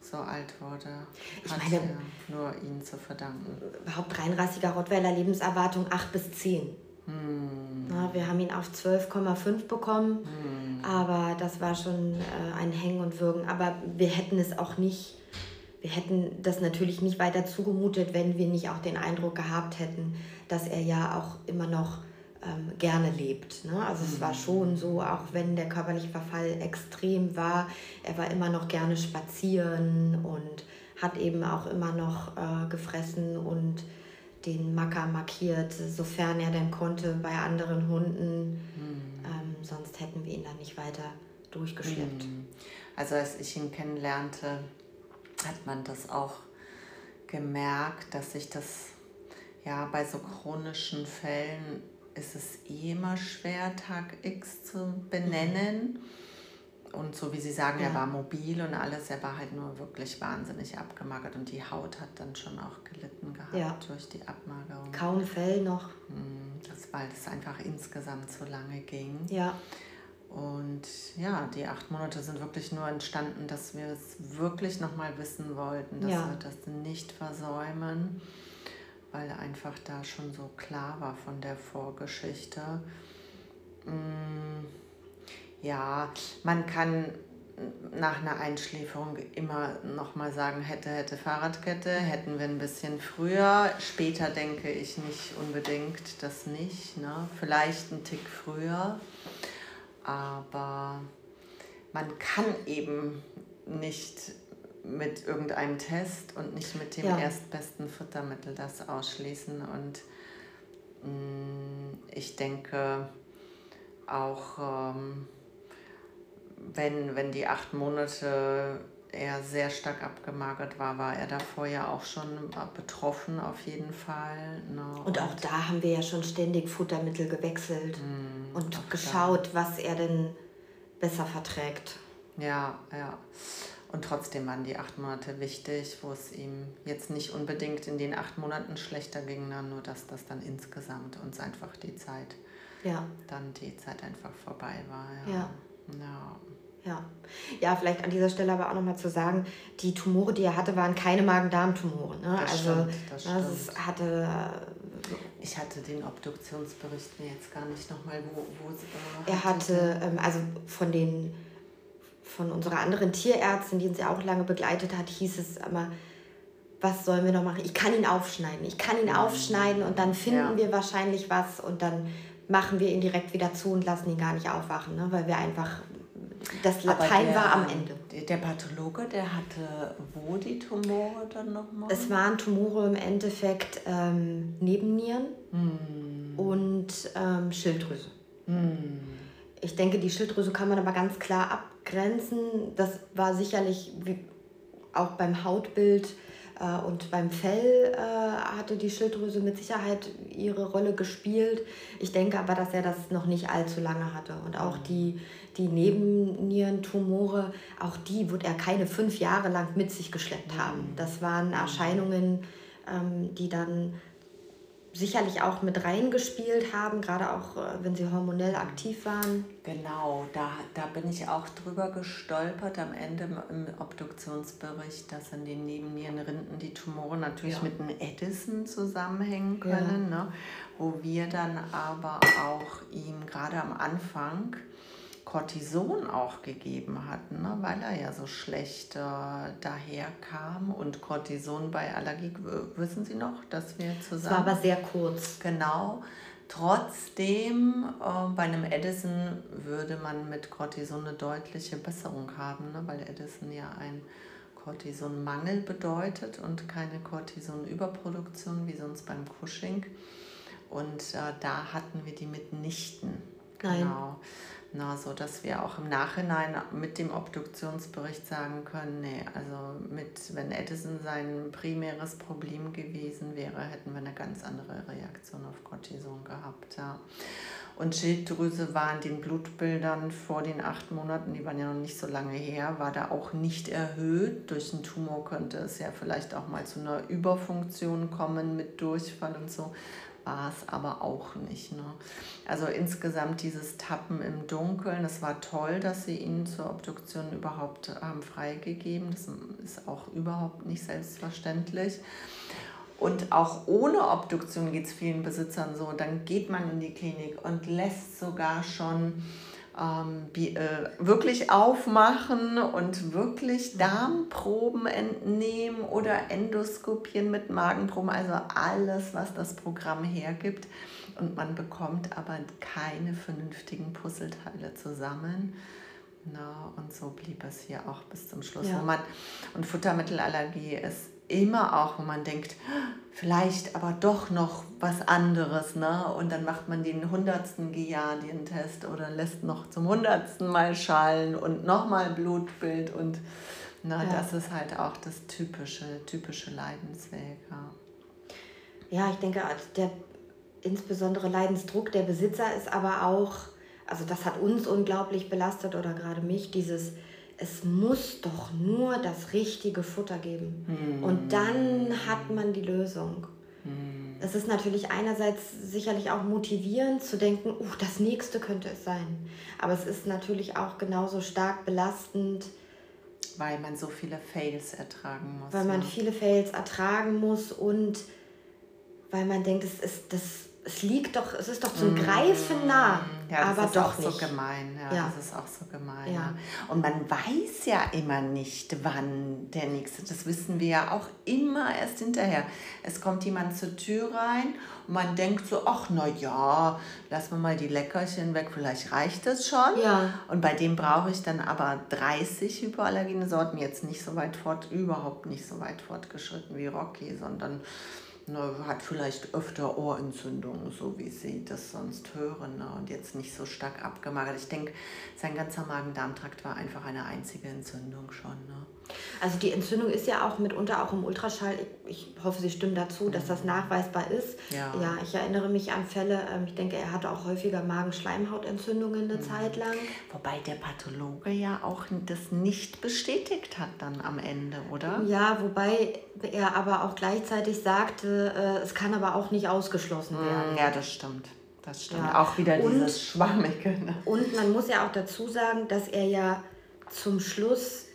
so alt wurde, ich hat meine, ja nur ihn zu verdanken. Überhaupt reinrassiger Rottweiler Lebenserwartung 8 bis 10. Hm. Na, wir haben ihn auf 12,5 bekommen, hm. aber das war schon äh, ein Hängen und Würgen. Aber wir hätten es auch nicht, wir hätten das natürlich nicht weiter zugemutet, wenn wir nicht auch den Eindruck gehabt hätten, dass er ja auch immer noch ähm, gerne lebt. Ne? Also es war mhm. schon so, auch wenn der körperliche Verfall extrem war, er war immer noch gerne spazieren und hat eben auch immer noch äh, gefressen und den Macker markiert, sofern er denn konnte bei anderen Hunden. Mhm. Ähm, sonst hätten wir ihn dann nicht weiter durchgeschleppt. Mhm. Also als ich ihn kennenlernte, hat man das auch gemerkt, dass sich das ja bei so chronischen Fällen ist es eh immer schwer, Tag X zu benennen. Und so wie Sie sagen, ja. er war mobil und alles, er war halt nur wirklich wahnsinnig abgemagert und die Haut hat dann schon auch gelitten gehabt ja. durch die Abmagerung. Kaum Fell noch. Hm, das, weil es einfach insgesamt so lange ging. Ja. Und ja, die acht Monate sind wirklich nur entstanden, dass wir es wirklich nochmal wissen wollten, dass ja. wir das nicht versäumen, weil einfach da schon so klar war von der Vorgeschichte. Mm, ja, man kann nach einer Einschläferung immer nochmal sagen, hätte, hätte Fahrradkette, hätten wir ein bisschen früher. Später denke ich nicht unbedingt das nicht. Ne? Vielleicht ein Tick früher. Aber man kann eben nicht mit irgendeinem Test und nicht mit dem ja. erstbesten Futtermittel das ausschließen. Und mh, mm, ich denke auch, ähm, wenn, wenn die acht Monate er sehr stark abgemagert war, war er davor ja auch schon betroffen auf jeden Fall. Ne? Und auch da haben wir ja schon ständig Futtermittel gewechselt mm, und geschaut, da. was er denn besser verträgt. Ja, ja. Und trotzdem waren die acht Monate wichtig, wo es ihm jetzt nicht unbedingt in den acht Monaten schlechter ging, nur dass das dann insgesamt uns einfach die Zeit, ja. dann die Zeit einfach vorbei war. Ja. ja. ja. Ja. ja, vielleicht an dieser Stelle aber auch nochmal zu sagen, die Tumore, die er hatte, waren keine Magen-Darm-Tumore. Ne? Das also stimmt, das ne, stimmt. hatte. Ich hatte den Obduktionsbericht mir jetzt gar nicht nochmal, wo, wo Er hatte, ähm, also von den von unserer anderen Tierärztin, die uns ja auch lange begleitet hat, hieß es immer, was sollen wir noch machen? Ich kann ihn aufschneiden. Ich kann ihn aufschneiden und dann finden ja. wir wahrscheinlich was und dann machen wir ihn direkt wieder zu und lassen ihn gar nicht aufwachen, ne? weil wir einfach das Latein der, war am Ende. Der Pathologe, der hatte wo die Tumore dann nochmal? Es waren Tumore im Endeffekt ähm, Nebennieren mm. und ähm, Schilddrüse. Mm. Ich denke, die Schilddrüse kann man aber ganz klar abgrenzen. Das war sicherlich auch beim Hautbild äh, und beim Fell äh, hatte die Schilddrüse mit Sicherheit ihre Rolle gespielt. Ich denke aber, dass er das noch nicht allzu lange hatte. Und auch mhm. die, die Nebennierentumore, auch die wird er keine fünf Jahre lang mit sich geschleppt haben. Mhm. Das waren. Erscheinungen, ähm, die dann sicherlich auch mit reingespielt haben, gerade auch äh, wenn sie hormonell aktiv waren. Genau, da, da bin ich auch drüber gestolpert am Ende im Obduktionsbericht, dass in den Nebennierenrinden die Tumore natürlich ja. mit dem Edison zusammenhängen können, ja. ne? wo wir dann aber auch ihm gerade am Anfang Cortison auch gegeben hatten, ne? weil er ja so schlecht äh, daherkam. Und Cortison bei Allergie, wissen Sie noch, dass wir zusammen. Das war aber sehr kurz. Genau. Trotzdem, äh, bei einem Edison würde man mit Cortison eine deutliche Besserung haben, ne? weil Edison ja ein Cortisonmangel bedeutet und keine Cortisonüberproduktion wie sonst beim Cushing. Und äh, da hatten wir die mitnichten. Nein. Genau. Na, so dass wir auch im Nachhinein mit dem Obduktionsbericht sagen können, nee, also mit, wenn Edison sein primäres Problem gewesen wäre, hätten wir eine ganz andere Reaktion auf Cortison gehabt. Ja. Und Schilddrüse war in den Blutbildern vor den acht Monaten, die waren ja noch nicht so lange her, war da auch nicht erhöht. Durch einen Tumor könnte es ja vielleicht auch mal zu einer Überfunktion kommen mit Durchfall und so war es aber auch nicht. Ne? Also insgesamt dieses Tappen im Dunkeln, es war toll, dass sie ihn zur Obduktion überhaupt haben freigegeben. Das ist auch überhaupt nicht selbstverständlich. Und auch ohne Obduktion geht es vielen Besitzern so. Dann geht man in die Klinik und lässt sogar schon ähm, wirklich aufmachen und wirklich Darmproben entnehmen oder endoskopieren mit Magenproben, also alles, was das Programm hergibt. Und man bekommt aber keine vernünftigen Puzzleteile zusammen. Na, und so blieb es hier auch bis zum Schluss. Ja. Man, und Futtermittelallergie ist immer auch, wo man denkt, vielleicht aber doch noch was anderes, ne? Und dann macht man den hundertsten Giardien-Test oder lässt noch zum hundertsten Mal schallen und nochmal Blutbild und na, ja. das ist halt auch das typische, typische Leidensweg. Ja, ja ich denke, der insbesondere Leidensdruck der Besitzer ist aber auch, also das hat uns unglaublich belastet oder gerade mich, dieses es muss doch nur das richtige Futter geben. Hm. Und dann hat man die Lösung. Mhm. Es ist natürlich einerseits sicherlich auch motivierend zu denken, uh, das nächste könnte es sein. Aber es ist natürlich auch genauso stark belastend. Weil man so viele Fails ertragen muss. Weil man ne? viele Fails ertragen muss und weil man denkt, es ist das es liegt doch, es ist doch zum Greifen nah, ja, das aber ist doch auch nicht. so gemein. Ja, ja, das ist auch so gemein. Ja. Und man weiß ja immer nicht, wann der nächste. Das wissen wir ja auch immer erst hinterher. Es kommt jemand zur Tür rein und man denkt so, ach na ja, lass wir mal die Leckerchen weg, vielleicht reicht das schon. Ja. Und bei dem brauche ich dann aber 30 hypoallergene Sorten, jetzt nicht so weit fort, überhaupt nicht so weit fortgeschritten wie Rocky, sondern ne, hat vielleicht öfter Ohrentzündungen, so wie sie das sonst hören ne, und jetzt nicht so stark abgemagert. Ich denke, sein ganzer Magen-Darm-Trakt war einfach eine einzige Entzündung schon. Ne. Also die Entzündung ist ja auch mitunter auch im Ultraschall, ich hoffe, Sie stimmen dazu, dass das nachweisbar ist. Ja, ja ich erinnere mich an Fälle, ähm, ich denke, er hatte auch häufiger Magenschleimhautentzündungen eine mhm. Zeit lang. Wobei der Pathologe ja auch das nicht bestätigt hat dann am Ende, oder? Ja, wobei er aber auch gleichzeitig sagte, äh, es kann aber auch nicht ausgeschlossen mhm, werden. Ja, das stimmt. Das stimmt. Ja. Auch wieder und, dieses Schwammige. Ne? Und man muss ja auch dazu sagen, dass er ja zum Schluss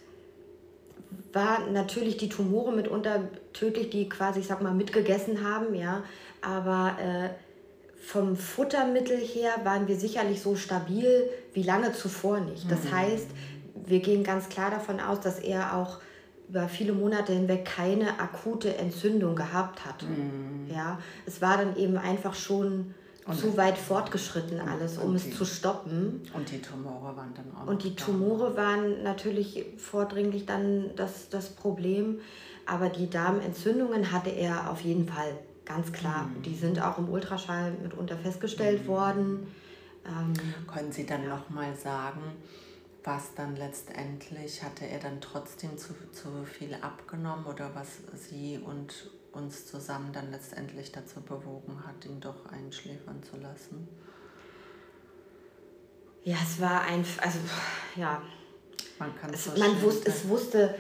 war natürlich die Tumore mitunter tödlich, die quasi, ich sag mal, mitgegessen haben, ja. Aber äh, vom Futtermittel her waren wir sicherlich so stabil wie lange zuvor nicht. Das mhm. heißt, wir gehen ganz klar davon aus, dass er auch über viele Monate hinweg keine akute Entzündung gehabt hat. Mhm. Ja, es war dann eben einfach schon und zu weit fortgeschritten alles, um es zu stoppen. Und die Tumore waren dann auch. Und die Tumore da. waren natürlich vordringlich dann das, das Problem. Aber die Darmentzündungen hatte er auf jeden Fall, ganz klar. Mhm. Die sind auch im Ultraschall mitunter festgestellt mhm. worden. Ähm, Können Sie dann nochmal sagen, was dann letztendlich, hatte er dann trotzdem zu, zu viel abgenommen oder was Sie und uns zusammen dann letztendlich dazu bewogen hat, ihn doch einschläfern zu lassen? Ja, es war einfach, also ja. Man kann es, man wusste, es wusste,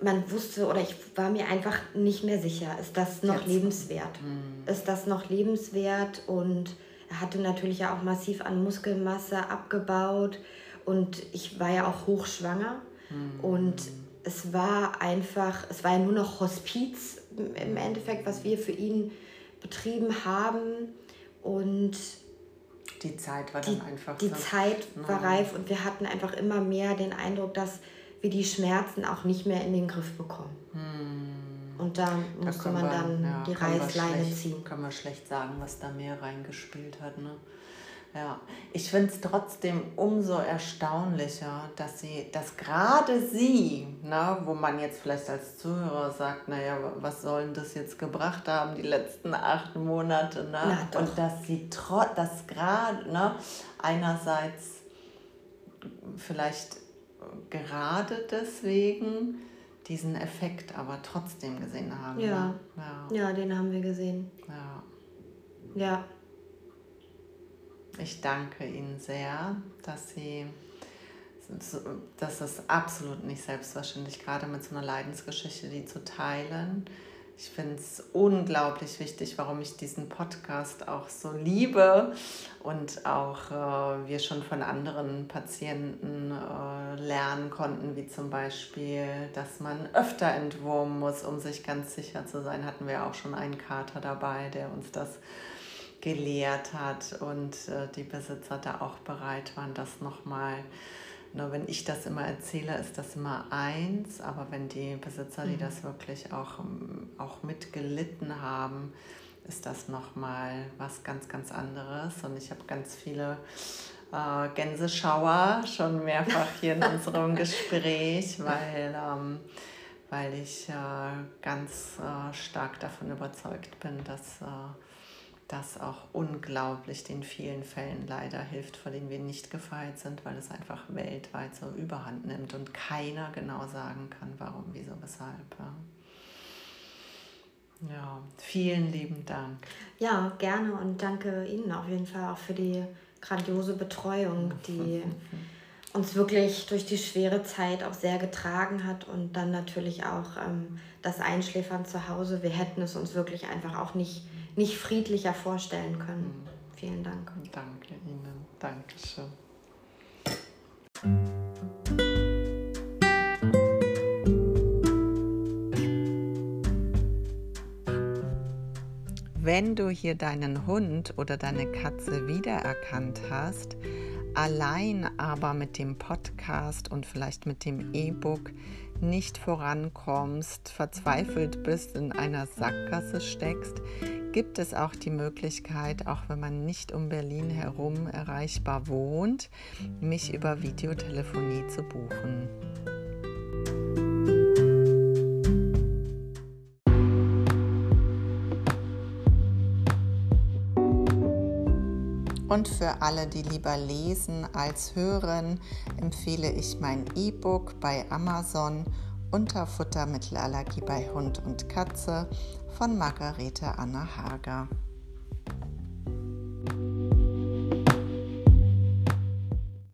man wusste oder ich war mir einfach nicht mehr sicher, ist das noch Jetzt. lebenswert? Mhm. Ist das noch lebenswert? Und er hatte natürlich ja auch massiv an Muskelmasse abgebaut und ich war ja auch hochschwanger mhm. und es war einfach, es war ja nur noch Hospiz im Endeffekt, was wir für ihn betrieben haben. Und die Zeit war dann einfach. Die so. Zeit war reif und wir hatten einfach immer mehr den Eindruck, dass wir die Schmerzen auch nicht mehr in den Griff bekommen. Hm. Und da musste da man wir, dann ja, die Reißleine ziehen. Kann man schlecht sagen, was da mehr reingespielt hat. Ne? Ja, ich finde es trotzdem umso erstaunlicher, dass sie, dass gerade sie, ne, wo man jetzt vielleicht als Zuhörer sagt, naja, was sollen das jetzt gebracht haben, die letzten acht Monate, ne? Und dass sie trotz, dass gerade, ne, einerseits vielleicht gerade deswegen diesen Effekt aber trotzdem gesehen haben. Ja, ne? ja. ja den haben wir gesehen. Ja. Ja, ich danke Ihnen sehr, dass Sie, das ist absolut nicht selbstverständlich, gerade mit so einer Leidensgeschichte, die zu teilen. Ich finde es unglaublich wichtig, warum ich diesen Podcast auch so liebe und auch äh, wir schon von anderen Patienten äh, lernen konnten, wie zum Beispiel, dass man öfter entwurmen muss, um sich ganz sicher zu sein. Hatten wir auch schon einen Kater dabei, der uns das gelehrt hat und äh, die Besitzer da auch bereit waren, das nochmal, nur wenn ich das immer erzähle, ist das immer eins, aber wenn die Besitzer, die mhm. das wirklich auch, ähm, auch mitgelitten haben, ist das nochmal was ganz, ganz anderes. Und ich habe ganz viele äh, Gänseschauer schon mehrfach hier in unserem [LAUGHS] Gespräch, weil, ähm, weil ich äh, ganz äh, stark davon überzeugt bin, dass äh, das auch unglaublich den vielen Fällen leider hilft, vor denen wir nicht gefeit sind, weil es einfach weltweit so überhand nimmt und keiner genau sagen kann, warum, wieso, weshalb. Ja. Ja, vielen lieben Dank. Ja, gerne und danke Ihnen auf jeden Fall auch für die grandiose Betreuung, die [LAUGHS] uns wirklich durch die schwere Zeit auch sehr getragen hat und dann natürlich auch ähm, das Einschläfern zu Hause. Wir hätten es uns wirklich einfach auch nicht, nicht friedlicher vorstellen können. Mhm. Vielen Dank. Danke Ihnen. Dankeschön. Wenn du hier deinen Hund oder deine Katze wiedererkannt hast, allein aber mit dem Podcast und vielleicht mit dem E-Book nicht vorankommst, verzweifelt bist, in einer Sackgasse steckst, gibt es auch die Möglichkeit, auch wenn man nicht um Berlin herum erreichbar wohnt, mich über Videotelefonie zu buchen. Und für alle, die lieber lesen als hören, empfehle ich mein E-Book bei Amazon unter Futtermittelallergie bei Hund und Katze von Margarete Anna Hager.